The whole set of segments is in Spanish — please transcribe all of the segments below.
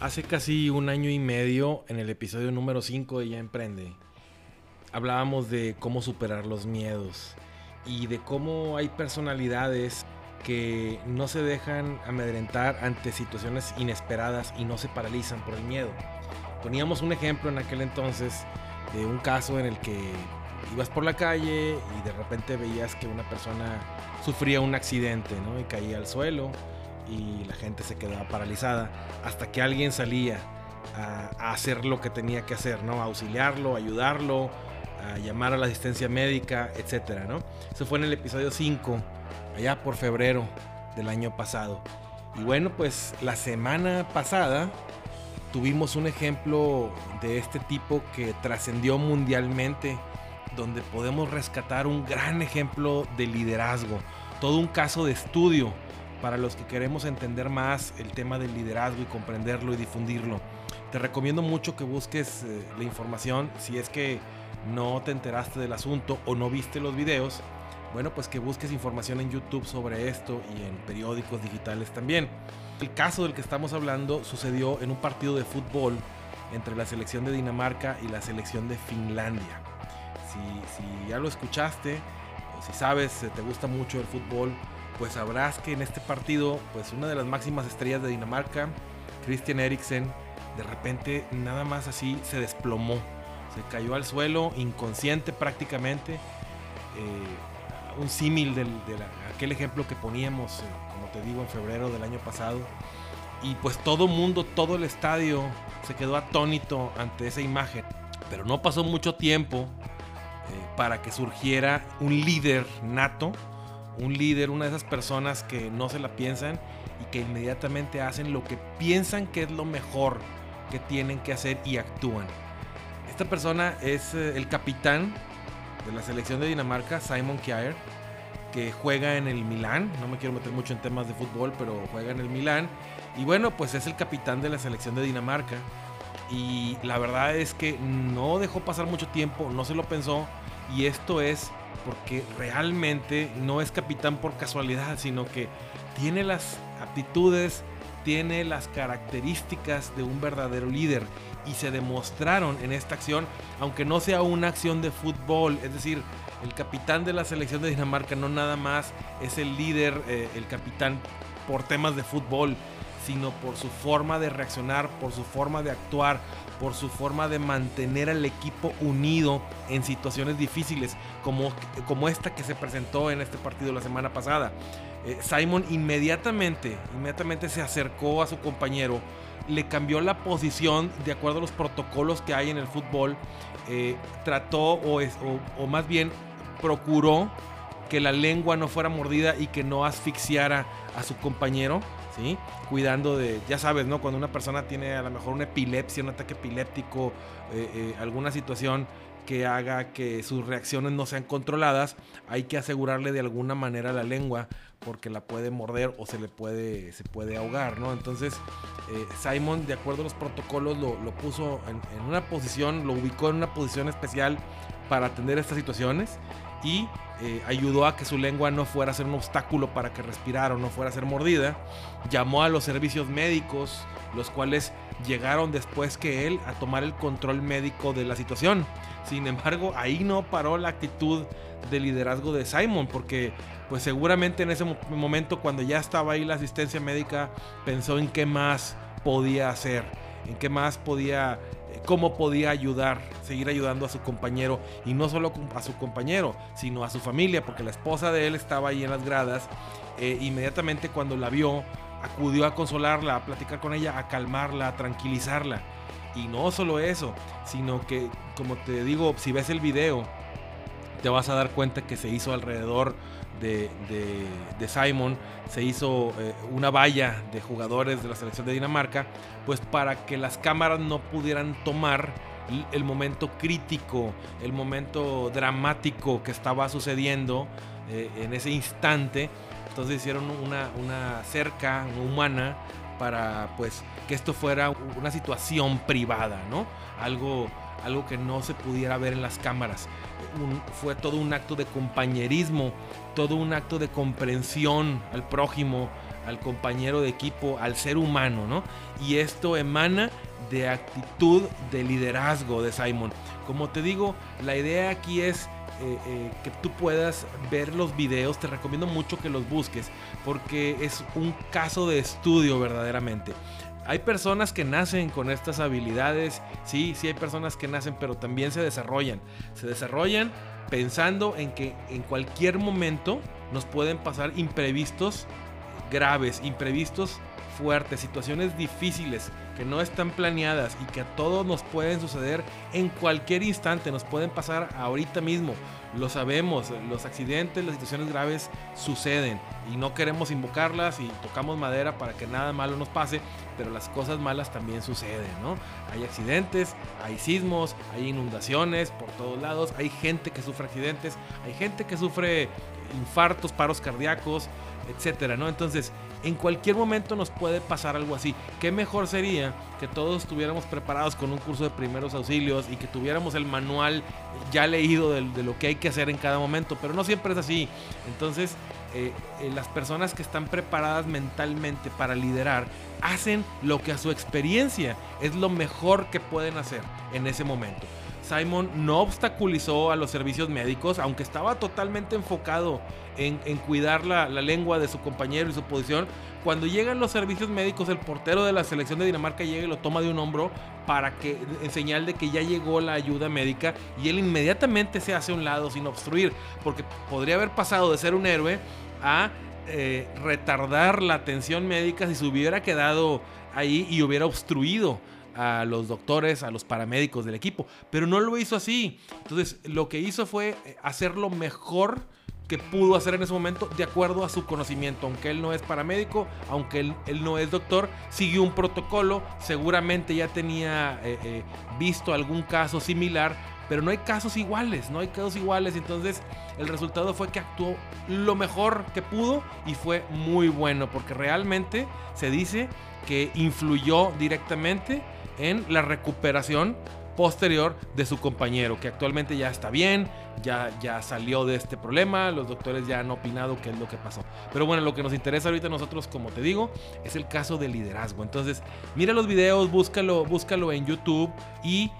Hace casi un año y medio, en el episodio número 5 de Ya Emprende, hablábamos de cómo superar los miedos y de cómo hay personalidades que no se dejan amedrentar ante situaciones inesperadas y no se paralizan por el miedo. Poníamos un ejemplo en aquel entonces de un caso en el que ibas por la calle y de repente veías que una persona sufría un accidente ¿no? y caía al suelo y la gente se quedaba paralizada hasta que alguien salía a, hacer lo que tenía que hacer, ¿no? A auxiliarlo, ayudarlo, a llamar a la asistencia médica, etcétera, ¿no? Eso fue en el episodio 5, allá por febrero del año pasado. Y bueno, pues la semana pasada tuvimos un ejemplo de este tipo que trascendió mundialmente, donde podemos rescatar un gran ejemplo de liderazgo, todo un caso de estudio para los que queremos entender más el tema del liderazgo y comprenderlo y difundirlo. Te recomiendo mucho que busques eh, la información si es que no te enteraste del asunto o no viste los videos. Bueno, pues que busques información en YouTube sobre esto y en periódicos digitales también. El caso del que estamos hablando sucedió en un partido de fútbol entre la selección de Dinamarca y la selección de Finlandia. Si, si ya lo escuchaste o si sabes, te gusta mucho el fútbol, pues sabrás que en este partido, pues una de las máximas estrellas de Dinamarca, Christian Eriksen, de repente nada más así se desplomó, se cayó al suelo, inconsciente prácticamente. Eh, un símil de aquel ejemplo que poníamos, eh, como te digo, en febrero del año pasado. Y pues todo mundo, todo el estadio se quedó atónito ante esa imagen. Pero no pasó mucho tiempo eh, para que surgiera un líder nato un líder, una de esas personas que no se la piensan y que inmediatamente hacen lo que piensan que es lo mejor que tienen que hacer y actúan. Esta persona es eh, el capitán de la selección de Dinamarca, Simon Kjaer, que juega en el Milán. No me quiero meter mucho en temas de fútbol, pero juega en el Milán. Y bueno, pues es el capitán de la selección de Dinamarca. Y la verdad es que no dejó pasar mucho tiempo, no se lo pensó. Y esto es porque realmente no es capitán por casualidad, sino que tiene las aptitudes, tiene las características de un verdadero líder. Y se demostraron en esta acción, aunque no sea una acción de fútbol, es decir, el capitán de la selección de Dinamarca no nada más es el líder, eh, el capitán por temas de fútbol, sino por su forma de reaccionar, por su forma de actuar, por su forma de mantener al equipo unido en situaciones difíciles, como, como esta que se presentó en este partido la semana pasada. Eh, Simon inmediatamente, inmediatamente se acercó a su compañero, le cambió la posición de acuerdo a los protocolos que hay en el fútbol, eh, trató o, o más bien procuró que la lengua no fuera mordida y que no asfixiara a su compañero Cuidando de, ya sabes, ¿no? Cuando una persona tiene a lo mejor una epilepsia, un ataque epiléptico, eh, eh, alguna situación que haga que sus reacciones no sean controladas, hay que asegurarle de alguna manera la lengua porque la puede morder o se le puede, se puede ahogar, ¿no? Entonces, eh, Simon, de acuerdo a los protocolos, lo, puso en, en, una posición, lo ubicó en una posición especial para atender estas situaciones y eh, ayudó a que su lengua no fuera a ser un obstáculo para que respirara o no fuera a ser mordida. Llamó a los servicios médicos, los cuales llegaron después que él a tomar el control médico de la situación. Sin embargo, ahí no paró la actitud de liderazgo de Simon, porque pues seguramente en ese momento cuando ya estaba ahí la asistencia médica, pensó en qué más podía hacer, en qué más podía cómo podía ayudar, seguir ayudando a su compañero y no solo a su compañero, sino a su familia, porque la esposa de él estaba ahí en las gradas. Eh, inmediatamente cuando la vio, acudió a consolarla, a platicar con ella, a calmarla, a tranquilizarla. Y no solo eso, sino que, como te digo, si ves el video, te vas a dar cuenta que se hizo alrededor de, Simon, se hizo eh, una valla de jugadores de la selección de Dinamarca, pues para que las cámaras no pudieran tomar el momento crítico, el momento dramático que estaba sucediendo eh, en ese instante. Entonces hicieron una, una cerca humana para pues que esto fuera una situación privada, ¿no? Algo algo que no se pudiera ver en las cámaras. fue todo un acto de compañerismo, todo un acto de comprensión al prójimo, al compañero de equipo, al ser humano, ¿no? Y esto emana de actitud de liderazgo de Simon. Como te digo, la idea aquí es eh, eh, que tú puedas ver los videos. Te recomiendo mucho que los busques porque es un caso de estudio verdaderamente. Hay personas que nacen con estas habilidades, sí, sí hay personas que nacen, pero también se desarrollan. Se desarrollan pensando en que en cualquier momento nos pueden pasar imprevistos graves, imprevistos fuertes, situaciones difíciles que no están planeadas y que a todos nos pueden suceder en cualquier instante, nos pueden pasar ahorita mismo. Lo sabemos, los accidentes, las situaciones graves suceden y no queremos invocarlas y tocamos madera para que nada malo nos pase, pero las cosas malas también suceden, ¿no? Hay accidentes, hay sismos, hay inundaciones por todos lados, hay gente que sufre accidentes, hay gente que sufre infartos, paros cardíacos, etcétera, ¿no? Entonces, en cualquier momento nos puede pasar algo así. ¿Qué mejor sería que todos estuviéramos preparados con un curso de primeros auxilios y que tuviéramos el manual ya leído de, lo que hay que hacer en cada momento? Pero no siempre es así. Entonces, eh, eh, las personas que están preparadas mentalmente para liderar hacen lo que a su experiencia es lo mejor que pueden hacer en ese momento. Simon no obstaculizó a los servicios médicos, aunque estaba totalmente enfocado en, cuidar la, lengua de su compañero y su posición. Cuando llegan los servicios médicos, el portero de la selección de Dinamarca llega y lo toma de un hombro para que, en señal de que ya llegó la ayuda médica y él inmediatamente se hace a un lado sin obstruir, porque podría haber pasado de ser un héroe a eh, retardar la atención médica si se hubiera quedado ahí y hubiera obstruido a los doctores, a los paramédicos del equipo, pero no lo hizo así. Entonces, lo que hizo fue eh, hacer lo mejor que pudo hacer en ese momento de acuerdo a su conocimiento. Aunque él no es paramédico, aunque él, no es doctor, siguió un protocolo, seguramente ya tenía eh, eh, visto algún caso similar, pero no hay casos iguales, no hay casos iguales. Entonces el resultado fue que actuó lo mejor que pudo y fue muy bueno, porque realmente se dice que influyó directamente en la recuperación posterior de su compañero, que actualmente ya está bien, ya, ya salió de este problema, los doctores ya han opinado qué es lo que pasó. Pero bueno, lo que nos interesa ahorita a nosotros, como te digo, es el caso de liderazgo. Entonces, mira los videos, búscalo, búscalo en YouTube y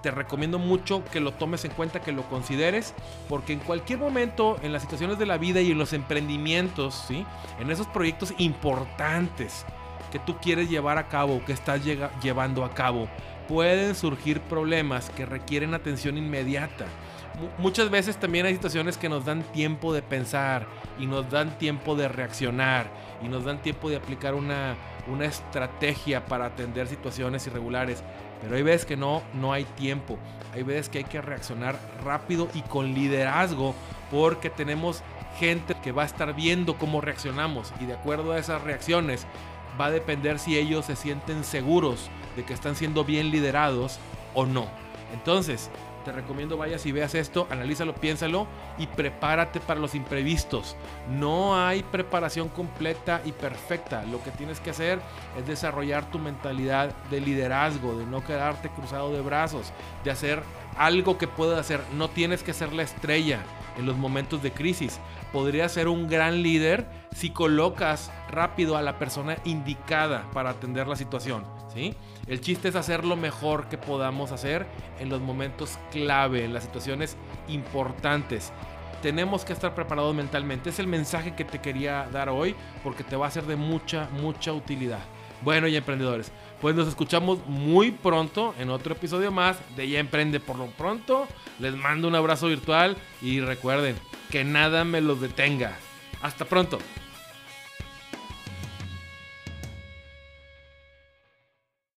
te recomiendo mucho que lo tomes en cuenta, que lo consideres, porque en cualquier momento, en las situaciones de la vida y en los emprendimientos, ¿sí? en esos proyectos importantes, que tú quieres llevar a cabo, que estás llevando a cabo, pueden surgir problemas que requieren atención inmediata. muchas veces también hay situaciones que nos dan tiempo de pensar y nos dan tiempo de reaccionar y nos dan tiempo de aplicar una, una estrategia para atender situaciones irregulares. Pero hay veces que no, no hay tiempo. Hay veces que hay que reaccionar rápido y con liderazgo porque tenemos gente que va a estar viendo cómo reaccionamos y de acuerdo a esas reacciones va a depender si ellos se sienten seguros de que están siendo bien liderados o no. Entonces, te recomiendo vayas y veas esto, analízalo, piénsalo y prepárate para los imprevistos. No hay preparación completa y perfecta. Lo que tienes que hacer es desarrollar tu mentalidad de liderazgo, de no quedarte cruzado de brazos, de hacer algo que puedas hacer. No tienes que ser la estrella en los momentos de crisis. Podría ser un gran líder si colocas rápido a la persona indicada para atender la situación. ¿sí? El chiste es hacer lo mejor que podamos hacer en los momentos clave, en las situaciones importantes. Tenemos que estar preparados mentalmente. Es el mensaje que te quería dar hoy porque te va a ser de mucha, mucha utilidad. Bueno, y emprendedores, pues nos escuchamos muy pronto en otro episodio más de Ya Emprende. Por lo pronto, les mando un abrazo virtual y recuerden que nada me los detenga. Hasta pronto.